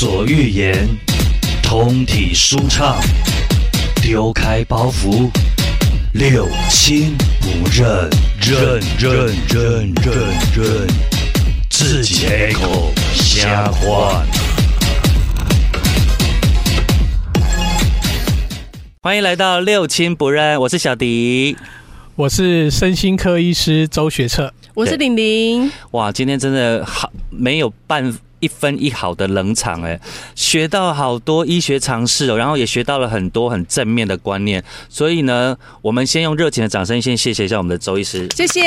所欲言，通体舒畅，丢开包袱，六亲不认，认认认认认，自己开口瞎话。欢迎来到六亲不认，我是小迪。我是身心科医师周学策，我是玲玲。哇，今天真的好没有半一分一毫的冷场哎，学到好多医学常识哦，然后也学到了很多很正面的观念。所以呢，我们先用热情的掌声先谢谢一下我们的周医师，谢谢，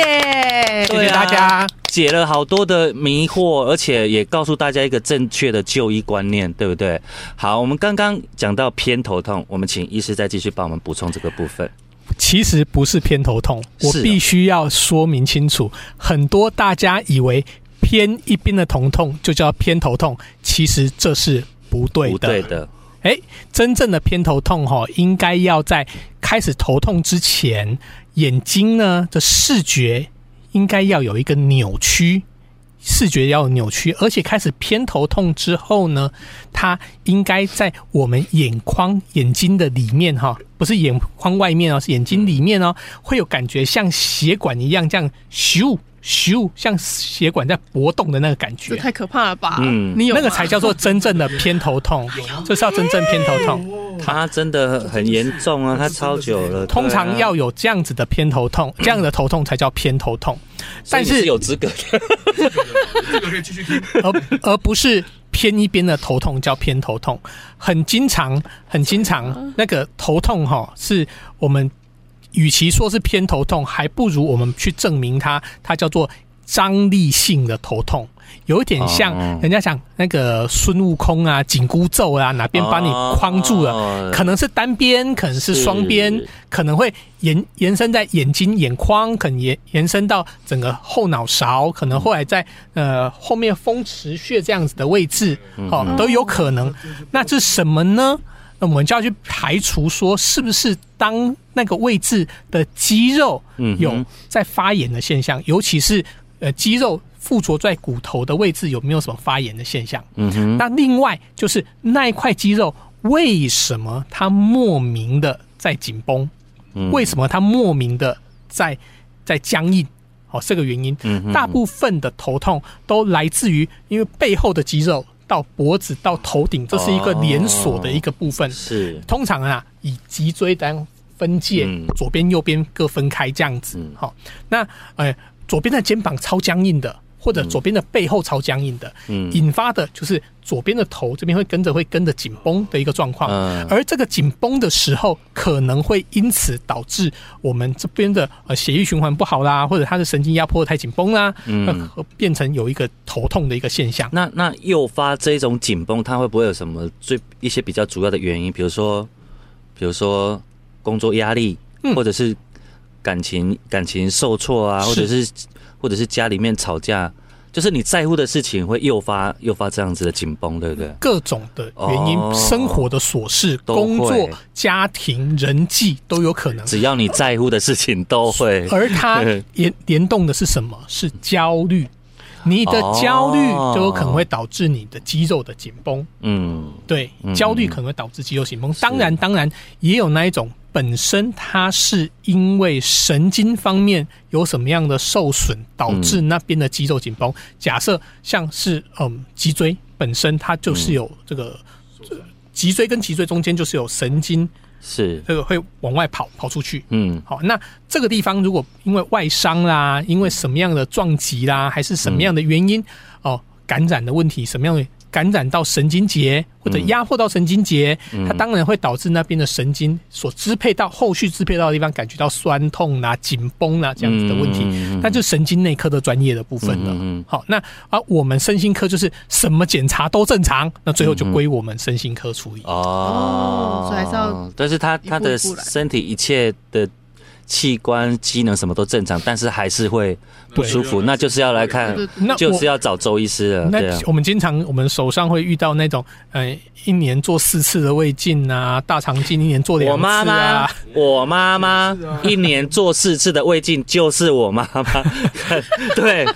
谢谢大家，解了好多的迷惑，而且也告诉大家一个正确的就医观念，对不对？好，我们刚刚讲到偏头痛，我们请医师再继续帮我们补充这个部分。其实不是偏头痛，我必须要说明清楚。很多大家以为偏一边的头痛就叫偏头痛，其实这是不对的。不对的，哎，真正的偏头痛哈，应该要在开始头痛之前，眼睛呢的视觉应该要有一个扭曲。视觉要扭曲，而且开始偏头痛之后呢，它应该在我们眼眶、眼睛的里面哈，不是眼眶外面哦，是眼睛里面哦，会有感觉像血管一样这样咻。咻，像血管在搏动的那个感觉，太可怕了吧？嗯，你有那个才叫做真正的偏头痛，这是要真正偏头痛。他真的很严重啊，他超久了。通常要有这样子的偏头痛，这样的头痛才叫偏头痛。但是有资格的，这个可以继续听。而而不是偏一边的头痛叫偏头痛，很经常，很经常那个头痛哈，是我们。与其说是偏头痛，还不如我们去证明它，它叫做张力性的头痛，有一点像人家讲那个孙悟空啊，紧箍咒啊，哪边把你框住了，可能是单边，可能是双边，可能会延延伸在眼睛眼眶，可能延延伸到整个后脑勺，可能后来在呃后面风池穴这样子的位置，哦都有可能。那这什么呢？那我们就要去排除说，是不是当那个位置的肌肉有在发炎的现象，尤其是呃肌肉附着在骨头的位置有没有什么发炎的现象？嗯哼。那另外就是那一块肌肉为什么它莫名的在紧绷？为什么它莫名的在在僵硬？哦，这个原因，大部分的头痛都来自于因为背后的肌肉。到脖子到头顶，这是一个连锁的一个部分。是通常啊，以脊椎当分界，左边右边各分开这样子。好，那呃，左边的肩膀超僵硬的。或者左边的背后超僵硬的，嗯，引发的就是左边的头这边会跟着会跟着紧绷的一个状况，嗯，而这个紧绷的时候，可能会因此导致我们这边的呃血液循环不好啦，或者他的神经压迫太紧绷啦，嗯，变成有一个头痛的一个现象。那那诱发这种紧绷，它会不会有什么最一些比较主要的原因？比如说，比如说工作压力，或者是感情感情受挫啊，或者是。或者是家里面吵架，就是你在乎的事情会诱发诱发这样子的紧绷，对不对？各种的原因，生活的琐事、工作、家庭、人际都有可能。只要你在乎的事情都会。而它联联动的是什么？是焦虑。你的焦虑就有可能会导致你的肌肉的紧绷。嗯，对，焦虑可能会导致肌肉紧绷。当然，当然也有那一种。本身它是因为神经方面有什么样的受损，导致那边的肌肉紧绷。假设像是嗯脊椎本身它就是有这个脊椎跟脊椎中间就是有神经，是这个会往外跑跑出去。嗯，好，那这个地方如果因为外伤啦，因为什么样的撞击啦，还是什么样的原因哦，感染的问题，什么样的？感染到神经节或者压迫到神经节，它当然会导致那边的神经所支配到后续支配到的地方感觉到酸痛啊、紧绷啊这样子的问题，那就神经内科的专业的部分了。好，那啊，我们身心科就是什么检查都正常，那最后就归我们身心科处理。哦，所以还是要，但是他他的身体一切的。器官机能什么都正常，但是还是会不舒服，那就是要来看，就是要找周医师了。那我们经常我们手上会遇到那种，呃，一年做四次的胃镜啊，大肠镜一年做两次啊。我妈妈，我妈妈一年做四次的胃镜，就是我妈妈。对，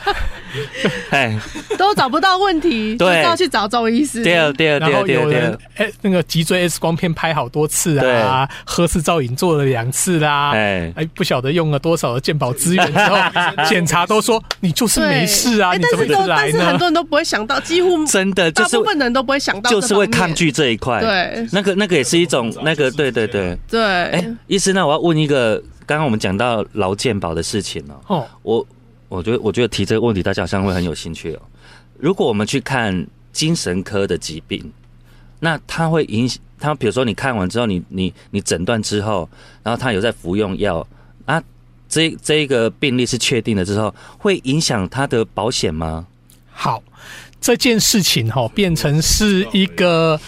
哎，都找不到问题，就要去找中医师。对啊，对啊，然后有人哎，那个脊椎 X 光片拍好多次啊，核磁造影做了两次啦，哎，哎，不晓得用了多少的健保资源之后，检查都说你就是没事啊，你怎么来是？很多人都不会想到，几乎真的大部分人都不会想到，就是会抗拒这一块。对，那个那个也是一种那个，对对对对。哎，医师，那我要问一个，刚刚我们讲到劳健保的事情哦，我。我觉得，我觉得提这个问题，大家好像会很有兴趣哦。如果我们去看精神科的疾病，那它会影响它，比如说你看完之后，你你你诊断之后，然后他有在服用药啊，这这一个病例是确定了之后，会影响他的保险吗？好，这件事情哈，变成是一个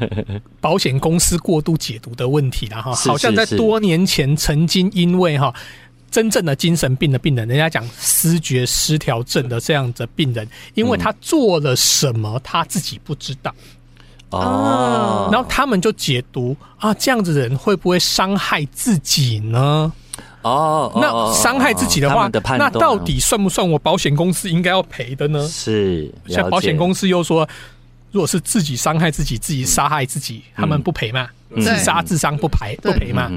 保险公司过度解读的问题了哈。好像在多年前曾经因为哈。真正的精神病的病人，人家讲失觉失调症的这样的病人，因为他做了什么他自己不知道哦，然后他们就解读啊，这样子的人会不会伤害自己呢？哦，那伤害自己的话，那到底算不算我保险公司应该要赔的呢？是，像保险公司又说，如果是自己伤害自己、自己杀害自己，他们不赔嘛？自杀、自伤不赔不赔嘛？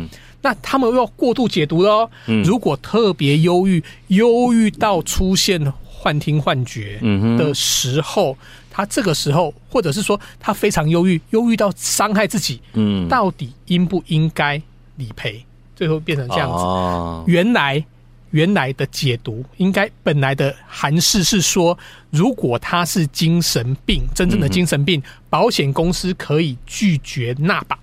那他们又要过度解读了。如果特别忧郁，忧郁到出现幻听、幻觉的时候，他这个时候，或者是说他非常忧郁，忧郁到伤害自己，嗯，到底应不应该理赔？最后变成这样子。原来原来的解读，应该本来的函释是说，如果他是精神病，真正的精神病，保险公司可以拒绝纳保。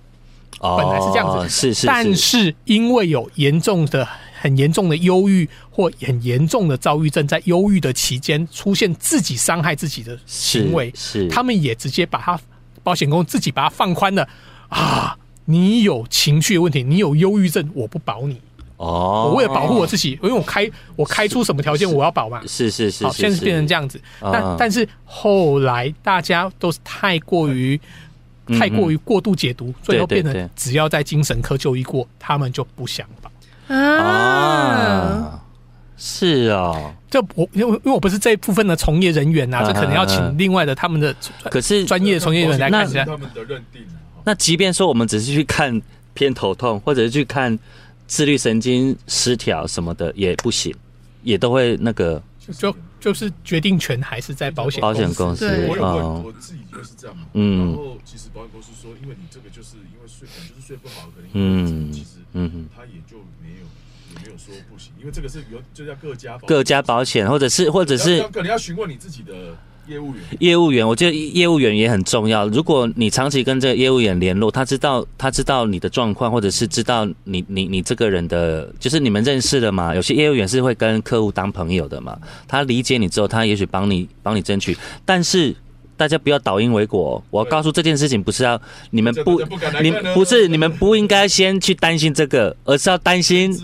本来是这样子，是是，但是因为有严重的、很严重的忧郁或很严重的躁郁症，在忧郁的期间出现自己伤害自己的行为，是他们也直接把他保险公司自己把它放宽了啊！你有情绪问题，你有忧郁症，我不保你哦。我为了保护我自己，因为我开我开出什么条件，我要保嘛。是是是，好，现在是变成这样子。但但是后来大家都是太过于。太过于过度解读，最后变成只要在精神科就医过，他们就不想保啊。是啊，这我因为因为我不是这一部分的从业人员呐，这可能要请另外的他们的可是专业从业人员来看一下他们的认定。那即便说我们只是去看偏头痛，或者是去看自律神经失调什么的也不行，也都会那个就。就是决定权还是在保险保险公司。我有问我自己就是这样嘛。嗯。然后其实保险公司说，因为你这个就是因为睡，可能就是睡不好，可能嗯，其实嗯，他也就没有也没有说不行，因为这个是由就叫各家各家保险，或者是或者是可能要询问你自己的。业务员，业务员，我觉得业务员也很重要。如果你长期跟这个业务员联络，他知道他知道你的状况，或者是知道你你你这个人的，就是你们认识的嘛。有些业务员是会跟客户当朋友的嘛，他理解你之后，他也许帮你帮你争取，但是。大家不要倒因为果，我告诉这件事情不是要你们不，你不是你们不应该先去担心这个，而是要担心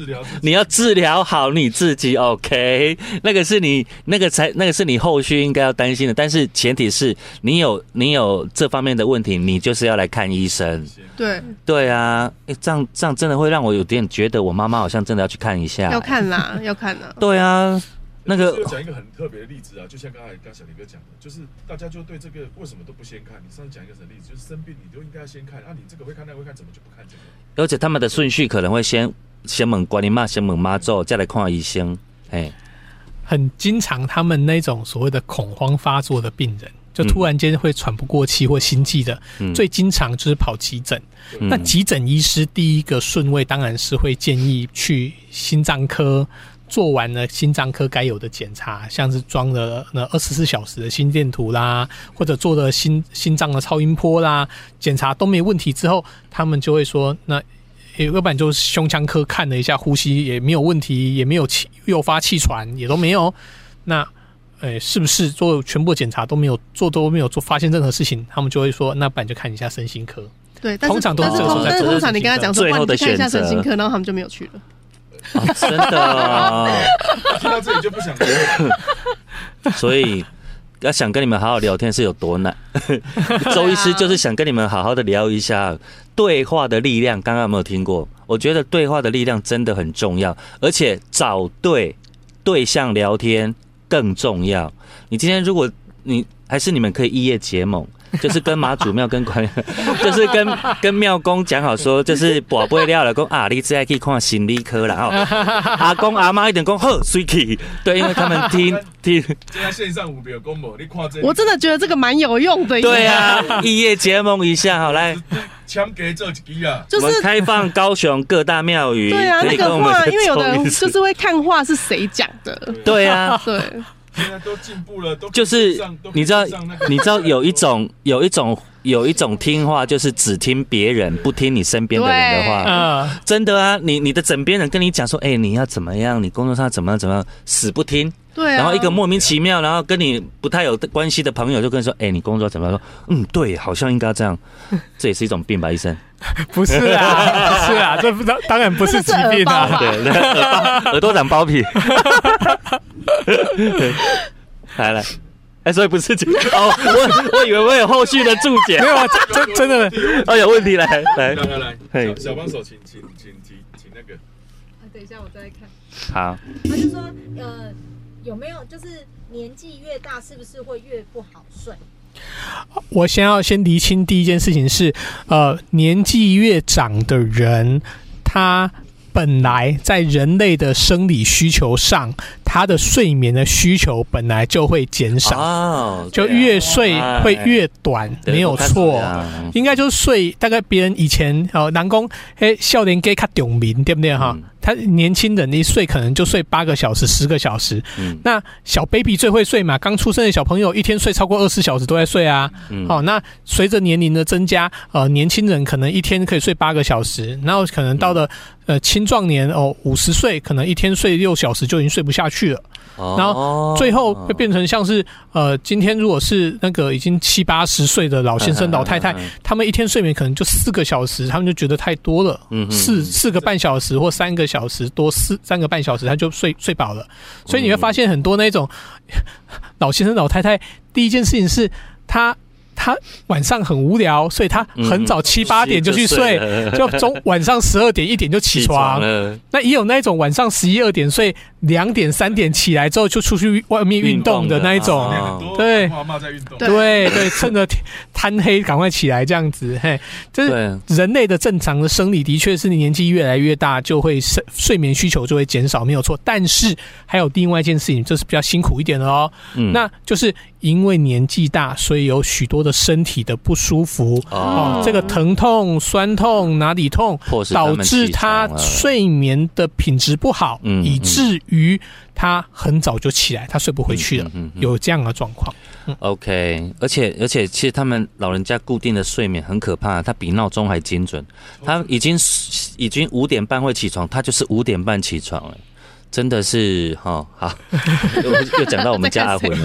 你要 治疗好你自己。OK，那个是你那个才那个是你后续应该要担心的，但是前提是你有你有这方面的问题，你就是要来看医生。对对啊，哎，这样这样真的会让我有点觉得我妈妈好像真的要去看一下。要看啦，要看啦。对啊。那个讲一个很特别的例子啊，就像刚才刚小林哥讲的，就是大家就对这个为什么都不先看？你上次讲一个什么例子？就是生病你都应该先看啊，你这个会看那个会看，怎么就不看这个？而且他们的顺序可能会先先问管理妈，先问妈后再来看医生。哎，很经常他们那种所谓的恐慌发作的病人，就突然间会喘不过气或心悸的，最经常就是跑急诊。那急诊医师第一个顺位当然是会建议去心脏科。做完了心脏科该有的检查，像是装了那二十四小时的心电图啦，或者做了心心脏的超音波啦，检查都没问题之后，他们就会说，那要不然就是胸腔科看了一下，呼吸也没有问题，也没有气诱发气喘，也都没有。那，诶，是不是做全部检查都没有做都没有做发现任何事情？他们就会说，那不然就看一下身心科。对，通常都是但是通常你跟他讲说，你看一下身心科，然后他们就没有去了。真的，听到这里就不想。所以要想跟你们好好聊天是有多难。周医师就是想跟你们好好的聊一下对话的力量。刚刚有没有听过？我觉得对话的力量真的很重要，而且找对对象聊天更重要。你今天如果你还是你们可以一夜结盟。就是跟妈祖庙跟关，就是跟跟庙公讲好说，就是宝贝料了，公啊，你只可以看心理科了哦。阿公阿妈一点讲呵，Sweetie，对，因为他们听听。现在线上有没有公婆？你看这，我真的觉得这个蛮有用的。对啊，一夜结盟一下，好来。枪给这几啊，就是 开放高雄各大庙宇。对啊，那个话，因为有的人就是会看话是谁讲的。对啊，对。现在都进步了，都就是你知道，你知道有一种有一种有一种听话，就是只听别人，不听你身边的人的话。嗯，真的啊，你你的枕边人跟你讲说，哎，你要怎么样？你工作上怎么样？怎么样？死不听。对。然后一个莫名其妙，然后跟你不太有关系的朋友就跟你说，哎，你工作怎么样？说，嗯，对，好像应该这样。这也是一种病吧，医生？不是啊，不是啊，这不当当然不是疾病啊，对，耳朵长包皮。来 来，哎，所以不是这哦，我我以为我有后续的注解，没有啊，真真的，哦，有问题，来来。来来，小小帮手，请请请请请那个，啊，等一下我再来看，好，他就说，呃，有没有就是年纪越大是不是会越不好睡？我先要先厘清第一件事情是，呃，年纪越长的人，他。本来在人类的生理需求上，他的睡眠的需求本来就会减少，就越睡会越短，没有错。应该就是睡大概别人以前哦，南宫哎，少年给卡点名，对不对哈？他年轻人一睡可能就睡八个小时、十个小时。嗯，那小 baby 最会睡嘛？刚出生的小朋友一天睡超过二十小时都在睡啊。嗯，好，那随着年龄的增加，呃，年轻人可能一天可以睡八个小时，然后可能到了呃青壮年哦，五十岁可能一天睡六小时就已经睡不下去了。然后最后会变成像是呃，今天如果是那个已经七八十岁的老先生、老太太，他们一天睡眠可能就四个小时，他们就觉得太多了。嗯，四四个半小时或三个小时多四三个半小时，他就睡睡饱了。所以你会发现很多那种老先生、老太太，第一件事情是他。他晚上很无聊，所以他很早七八点就去睡，就中晚上十二点一点就起床。那也有那种晚上十一二点睡，两点三点起来之后就出去外面运动的那一种。对，妈妈在运动。对对，趁着贪黑赶快起来这样子。嘿，就是人类的正常的生理，的确是你年纪越来越大，就会睡睡眠需求就会减少，没有错。但是还有另外一件事情，这是比较辛苦一点的哦。嗯，那就是因为年纪大，所以有许多的身体的不舒服哦，这个疼痛、酸痛哪里痛，导致他睡眠的品质不好，以至于他很早就起来，他睡不回去了，有这样的状况。OK，而且而且，其实他们老人家固定的睡眠很可怕，他比闹钟还精准。他已经已经五点半会起床，他就是五点半起床了。真的是哈好，又讲到我们家阿辉了。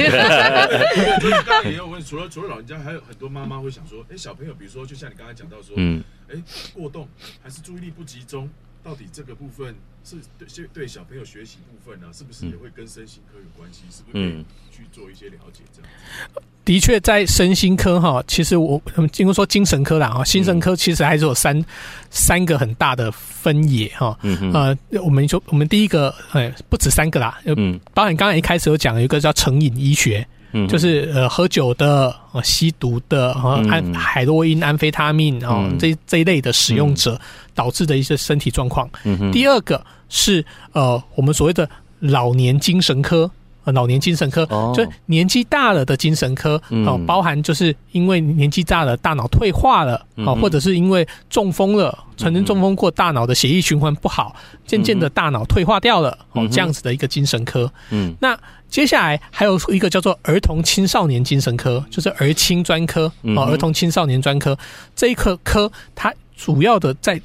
也有问，除了除了老人家，还有很多妈妈会想说，哎，小朋友，比如说，就像你刚才讲到说，嗯，哎，过动还是注意力不集中，到底这个部分是对对小朋友学习部分呢，是不是也会跟身心科有关系？是不是可以去做一些了解？这样子。的确，在身心科哈，其实我经过说精神科啦哈，精神科其实还是有三三个很大的分野哈。嗯呃，我们说我们第一个，哎，不止三个啦。嗯。包含刚才一开始有讲有一个叫成瘾医学，嗯，就是呃喝酒的、呃吸毒的、安海洛因、安非他命啊这这一类的使用者导致的一些身体状况。嗯第二个是呃我们所谓的老年精神科。呃，老年精神科，就年纪大了的精神科，哦，包含就是因为年纪大了，大脑退化了，哦，或者是因为中风了，曾经中风过，大脑的血液循环不好，渐渐的大脑退化掉了，哦，这样子的一个精神科。嗯，那接下来还有一个叫做儿童青少年精神科，就是儿青专科，哦，儿童青少年专科。这一科科，它主要的在。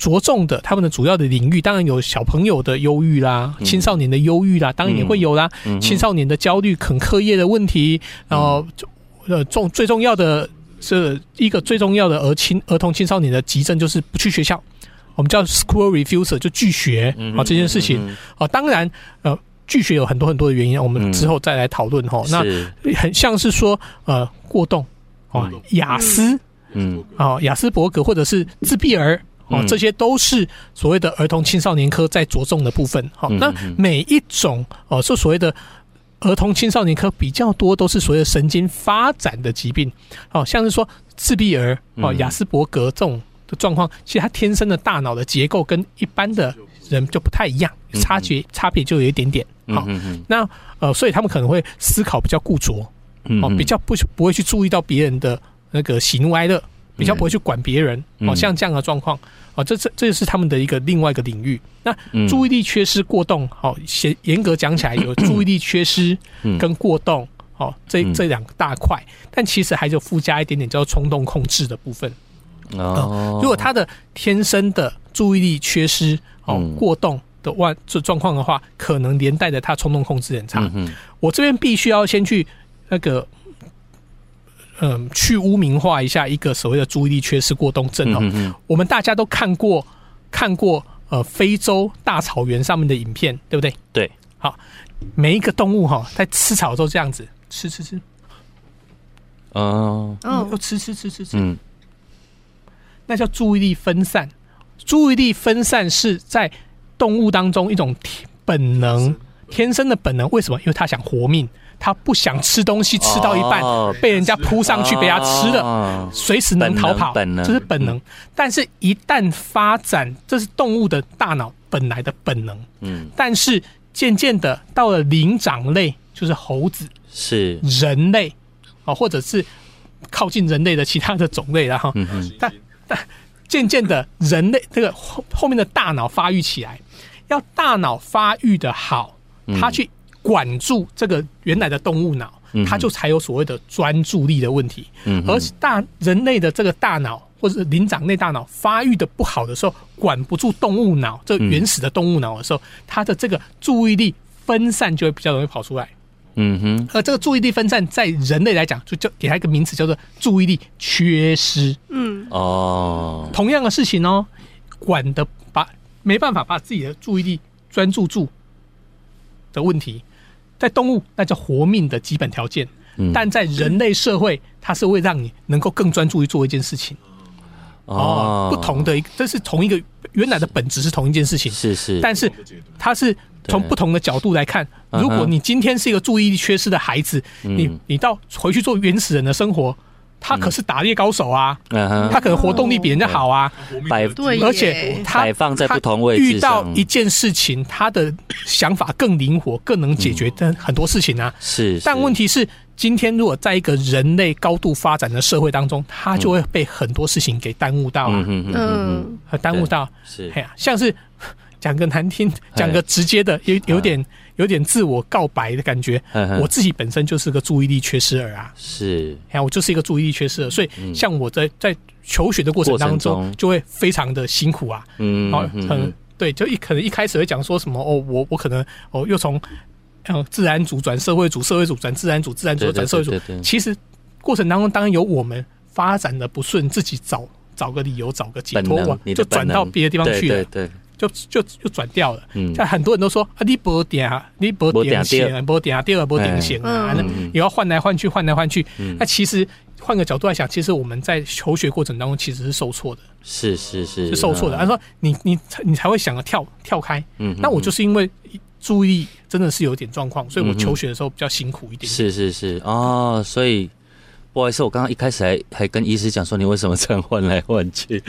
着重的，他们的主要的领域当然有小朋友的忧郁啦，青少年的忧郁啦，当然也会有啦。青少年的焦虑、肯课业的问题，然后呃重最重要的是一个最重要的儿青儿童青少年的急症就是不去学校，我们叫 school refusal 就拒学啊这件事情啊，当然呃拒学有很多很多的原因，我们之后再来讨论哈。那很像是说呃过动啊，雅思嗯啊雅斯伯格或者是自闭儿。哦，这些都是所谓的儿童青少年科在着重的部分。好，那每一种哦，是所谓的儿童青少年科比较多都是所谓的神经发展的疾病，哦，像是说自闭儿哦、雅斯伯格这种的状况，其实他天生的大脑的结构跟一般的人就不太一样，差距差别就有一点点。好，那呃，所以他们可能会思考比较固着，哦，比较不不会去注意到别人的那个喜怒哀乐，比较不会去管别人，哦，像这样的状况。哦，这这这就是他们的一个另外一个领域。那注意力缺失过动，好，严严格讲起来有 注意力缺失跟过动，哦，这这两个大块。但其实还有附加一点点叫冲动控制的部分。哦，如果他的天生的注意力缺失哦过动的万这状况的话，可能连带着他冲动控制很差。嗯我这边必须要先去那个。嗯，去污名化一下一个所谓的注意力缺失过动症哦。我们大家都看过看过呃非洲大草原上面的影片，对不对？对。好，每一个动物哈在吃草都这样子吃吃吃。哦。哦。又吃吃吃吃吃。嗯。那叫注意力分散。注意力分散是在动物当中一种本能，天生的本能。为什么？因为它想活命。他不想吃东西，吃到一半被人家扑上去，被他吃了，随时能逃跑，这是本能。但是，一旦发展，这是动物的大脑本来的本能。嗯，但是渐渐的到了灵长类，就是猴子，是人类，啊，或者是靠近人类的其他的种类，然后，但但渐渐的，人类这个后后面的大脑发育起来，要大脑发育的好，他去。管住这个原来的动物脑，它就才有所谓的专注力的问题。嗯而大人类的这个大脑或者灵长类大脑发育的不好的时候，管不住动物脑，这原始的动物脑的时候，它的这个注意力分散就会比较容易跑出来。嗯哼，而这个注意力分散在人类来讲，就叫给它一个名词叫做注意力缺失。嗯，哦，同样的事情哦，管的把没办法把自己的注意力专注住的问题。在动物，那叫活命的基本条件；但在人类社会，它是会让你能够更专注于做一件事情。哦，不同的，这是同一个原来的本质是同一件事情，是是。但是它是从不同的角度来看。如果你今天是一个注意力缺失的孩子，你你到回去做原始人的生活。他可是打猎高手啊，他可能活动力比人家好啊，摆对，而且他摆放在不同位置遇到一件事情，他的想法更灵活，更能解决的很多事情啊。是，但问题是，今天如果在一个人类高度发展的社会当中，他就会被很多事情给耽误到啊，嗯，耽误到。是，哎呀，像是讲个难听，讲个直接的，有有点。有点自我告白的感觉。我自己本身就是个注意力缺失儿啊，是，看我就是一个注意力缺失儿，所以像我在在求学的过程当中，就会非常的辛苦啊。嗯，哦，很对，就一可能一开始会讲说什么哦，我我可能哦又从嗯自然组转社会组，社会组转自然组，自然组转社会组。其实过程当中当然有我们发展的不顺，自己找找个理由，找个解脱，就转到别的地方去了。对。就就就转掉了，嗯。像很多人都说啊，你不点啊，你不点线，不点啊，第二不点线啊，也要换来换去，换来换去。那其实换个角度来想，其实我们在求学过程当中其实是受挫的，是是是，是受挫的。他说你你你才会想要跳跳开，嗯，那我就是因为注意力真的是有点状况，所以我求学的时候比较辛苦一点。是是是。哦，所以。不好意思，我刚刚一开始还还跟医师讲说，你为什么这样换来换去？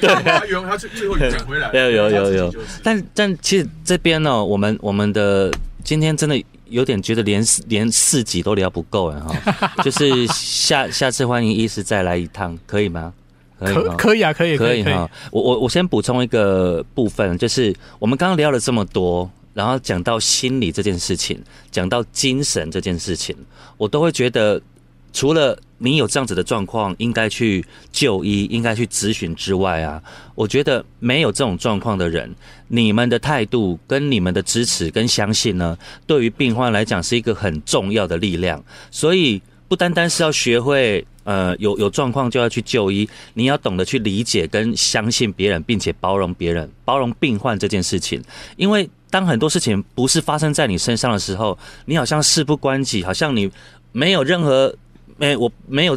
对，原他最最后讲回来，有有有有。但但其实这边呢，我们我们的今天真的有点觉得连连四集都聊不够了哈。就是下下次欢迎医师再来一趟，可以吗？可可以啊，可以可以哈。我我我先补充一个部分，就是我们刚刚聊了这么多，然后讲到心理这件事情，讲到精神这件事情，我都会觉得。除了你有这样子的状况，应该去就医，应该去咨询之外啊，我觉得没有这种状况的人，你们的态度跟你们的支持跟相信呢，对于病患来讲是一个很重要的力量。所以不单单是要学会，呃，有有状况就要去就医，你要懂得去理解跟相信别人，并且包容别人，包容病患这件事情。因为当很多事情不是发生在你身上的时候，你好像事不关己，好像你没有任何。没，我没有，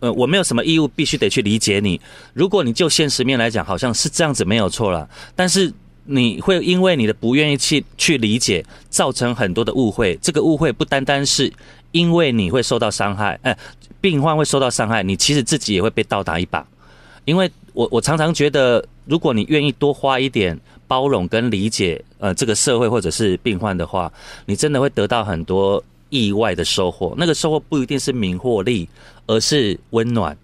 呃，我没有什么义务必须得去理解你。如果你就现实面来讲，好像是这样子没有错了。但是你会因为你的不愿意去去理解，造成很多的误会。这个误会不单单是因为你会受到伤害，哎，病患会受到伤害，你其实自己也会被倒打一把。因为我我常常觉得，如果你愿意多花一点包容跟理解，呃，这个社会或者是病患的话，你真的会得到很多意外的收获。那个收获不一定是名或利，而是温暖。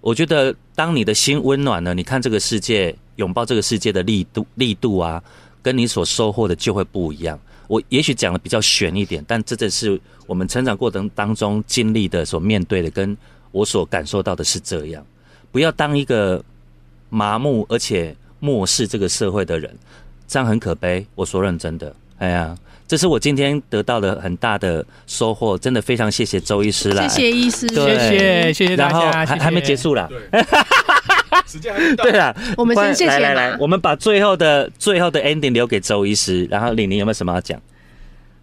我觉得，当你的心温暖了，你看这个世界。拥抱这个世界的力度力度啊，跟你所收获的就会不一样。我也许讲的比较玄一点，但这正是我们成长过程当中经历的、所面对的，跟我所感受到的是这样。不要当一个麻木而且漠视这个社会的人，这样很可悲。我说认真的，哎呀，这是我今天得到的很大的收获，真的非常谢谢周医师啦，谢谢医师，谢谢谢谢大家，还还没结束啦。时间还没到。对啊，我们先谢谢。来来来，我们把最后的最后的 ending 留给周医师。然后李宁有没有什么要讲？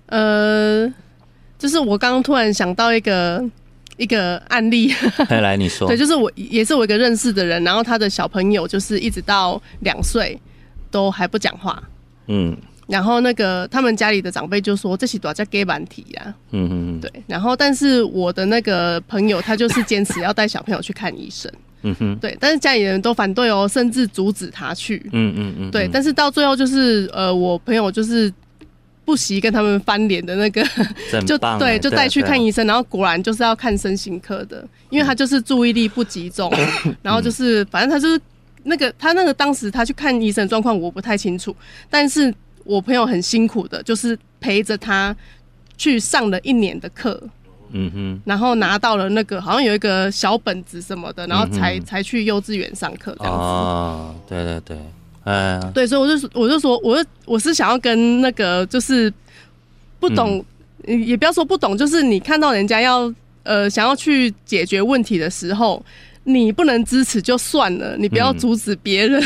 呃，就是我刚刚突然想到一个一个案例。来来，你说。对，就是我也是我一个认识的人，然后他的小朋友就是一直到两岁都还不讲话。嗯。然后那个他们家里的长辈就说：“这是多叫 gay 版体呀。”嗯嗯嗯。对。然后，但是我的那个朋友他就是坚持要带小朋友去看医生。嗯哼，对，但是家里人都反对哦，甚至阻止他去。嗯嗯嗯，对，但是到最后就是呃，我朋友就是不惜跟他们翻脸的那个，就对，就带去看医生，然后果然就是要看身心科的，因为他就是注意力不集中，然后就是反正他就是那个他那个当时他去看医生状况我不太清楚，但是我朋友很辛苦的，就是陪着他去上了一年的课。嗯哼，然后拿到了那个好像有一个小本子什么的，然后才才去幼稚园上课这样子。哦，对对对，哎，对，所以我就我就说，我我是想要跟那个就是不懂，也不要说不懂，就是你看到人家要呃想要去解决问题的时候，你不能支持就算了，你不要阻止别人。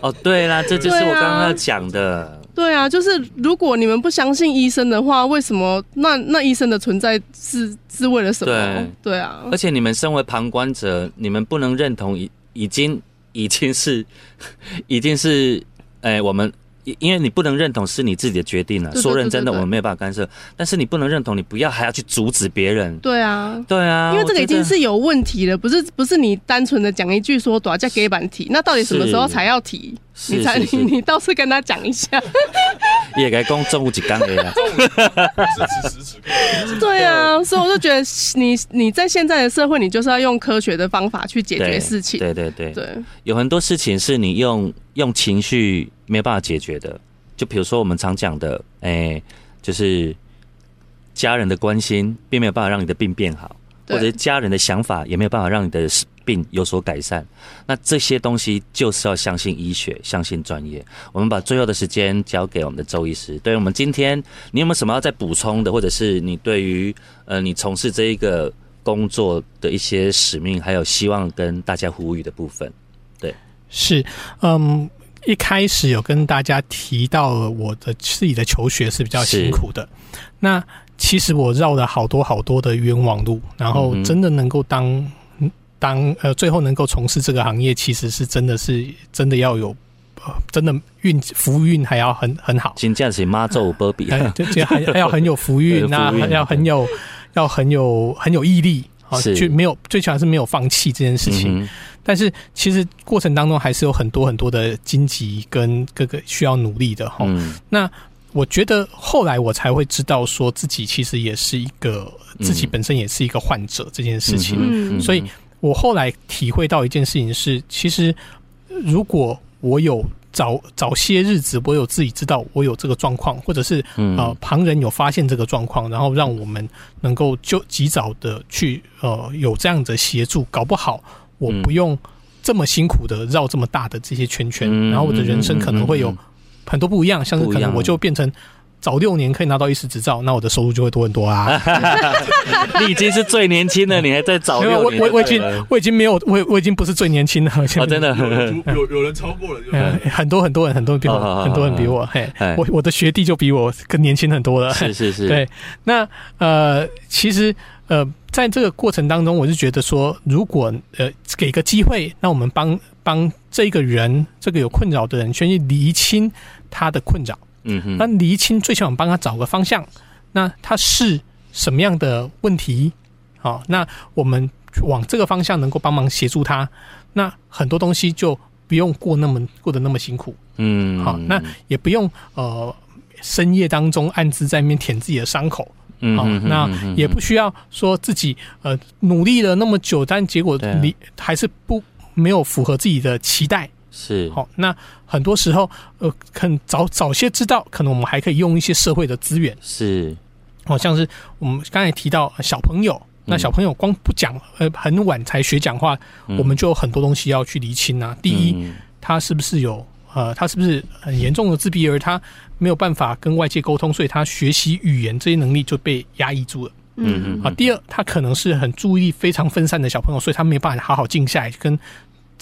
哦，对啦，这就是我刚刚要讲的。对啊，就是如果你们不相信医生的话，为什么那那医生的存在是是为了什么？对对啊，而且你们身为旁观者，你们不能认同已已经已经是 已经是哎我们。因为你不能认同是你自己的决定了，说认真的，我们没有办法干涉。但是你不能认同，你不要还要去阻止别人。对啊，对啊，因为这个已经是有问题了，不是不是你单纯的讲一句说多少叫给板提，那到底什么时候才要提？你才你你倒是跟他讲一下。也该公正物几刚的呀。对啊，所以我就觉得你你在现在的社会，你就是要用科学的方法去解决事情。对对对对，有很多事情是你用用情绪。没有办法解决的，就比如说我们常讲的，哎，就是家人的关心，并没有办法让你的病变好，或者家人的想法也没有办法让你的病有所改善。那这些东西就是要相信医学，相信专业。我们把最后的时间交给我们的周医师。对于我们今天，你有没有什么要再补充的，或者是你对于呃你从事这一个工作的一些使命，还有希望跟大家呼吁的部分？对，是，嗯。一开始有跟大家提到了我的自己的求学是比较辛苦的，那其实我绕了好多好多的冤枉路，然后真的能够当当呃最后能够从事这个行业，其实是真的是真的要有呃真的运福运还要很很好，金价是妈祖波比，就就还还要很有福运，那要很有要很有很有毅力啊，去没有最起码是没有放弃这件事情。但是其实过程当中还是有很多很多的荆棘跟各个需要努力的哈。那我觉得后来我才会知道，说自己其实也是一个自己本身也是一个患者这件事情。所以我后来体会到一件事情是，其实如果我有早早些日子，我有自己知道我有这个状况，或者是呃旁人有发现这个状况，然后让我们能够就及早的去呃有这样的协助，搞不好。我不用这么辛苦的绕这么大的这些圈圈，然后我的人生可能会有很多不一样，像是可能我就变成早六年可以拿到医师执照，那我的收入就会多很多啊。你已经是最年轻的，你还在早六年？我我我已经我已经没有我我已经不是最年轻 的，真的有有人超过了，很多很多人很多人比我很多人比我嘿，我我的学弟就比我更年轻很多了。是是是，对，那呃其实。呃，在这个过程当中，我是觉得说，如果呃给个机会，那我们帮帮这个人，这个有困扰的人，先去厘清他的困扰。嗯哼，那厘清最起码帮他找个方向。那他是什么样的问题？好，那我们往这个方向能够帮忙协助他。那很多东西就不用过那么过得那么辛苦。嗯，好，那也不用呃深夜当中暗自在那边舔自己的伤口。嗯，好，那也不需要说自己呃努力了那么久，但结果你还是不没有符合自己的期待。是，好，那很多时候呃，肯早早些知道，可能我们还可以用一些社会的资源。是，好像是我们刚才提到小朋友，那小朋友光不讲呃很晚才学讲话，我们就有很多东西要去厘清啊。第一，他是不是有呃，他是不是很严重的自闭，而他没有办法跟外界沟通，所以他学习语言这些能力就被压抑住了。嗯嗯。啊，第二，他可能是很注意力非常分散的小朋友，所以他没办法好好静下来跟。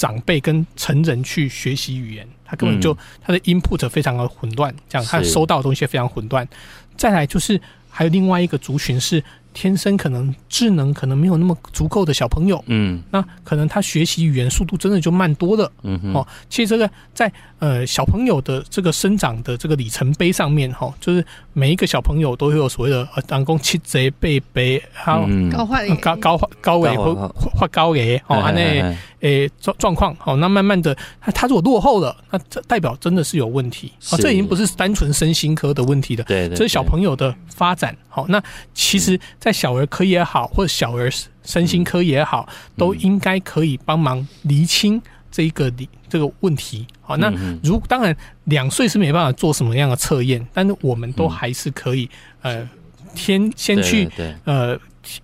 长辈跟成人去学习语言，他根本就他的 input 非常的混乱，这样他收到的东西非常混乱。再来就是还有另外一个族群是。天生可能智能可能没有那么足够的小朋友，嗯，那可能他学习语言速度真的就慢多了，嗯哼，哦，其实这个在呃小朋友的这个生长的这个里程碑上面，哈，就是每一个小朋友都会有所谓的呃当公七贼贝贝，还有高化高高高尾或或高诶，哦，那诶状状况，好，那慢慢的他他如果落后了，那这代表真的是有问题，啊，这已经不是单纯身心科的问题了，对，这是小朋友的发展，好，那其实。在小儿科也好，或者小儿身心科也好，都应该可以帮忙厘清这一个理这个问题。好，那如当然两岁是没办法做什么样的测验，但是我们都还是可以呃，先先去呃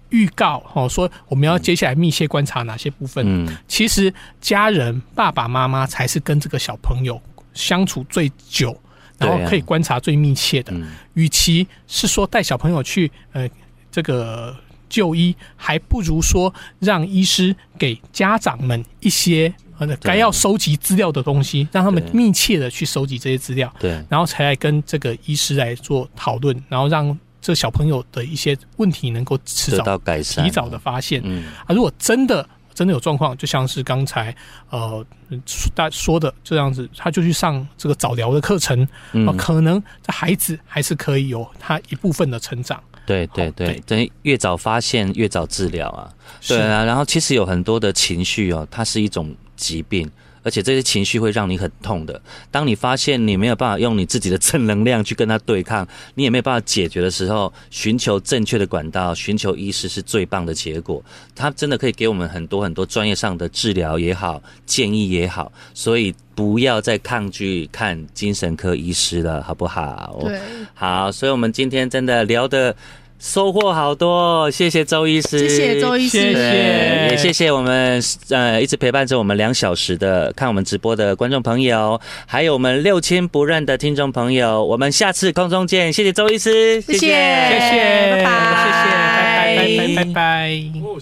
预告哦，说我们要接下来密切观察哪些部分。嗯，其实家人爸爸妈妈才是跟这个小朋友相处最久，然后可以观察最密切的。与其是说带小朋友去呃。这个就医还不如说让医师给家长们一些呃该要收集资料的东西，让他们密切的去收集这些资料，对，然后才来跟这个医师来做讨论，然后让这小朋友的一些问题能够迟早改善，提早的发现。嗯啊，如果真的真的有状况，就像是刚才呃大说的这样子，他就去上这个早疗的课程，啊，可能这孩子还是可以有他一部分的成长。对对对，等于越早发现越早治疗啊，对啊。然后其实有很多的情绪哦，它是一种疾病，而且这些情绪会让你很痛的。当你发现你没有办法用你自己的正能量去跟他对抗，你也没有办法解决的时候，寻求正确的管道，寻求医师是最棒的结果。他真的可以给我们很多很多专业上的治疗也好，建议也好，所以。不要再抗拒看精神科医师了，好不好？对，好，所以我们今天真的聊的收获好多，谢谢周医师，谢谢周医师，谢谢，也谢谢我们呃一直陪伴着我们两小时的看我们直播的观众朋友，还有我们六亲不认的听众朋友，我们下次空中见，谢谢周医师，谢谢，谢谢，拜拜，谢谢，拜拜，拜拜，拜。拜。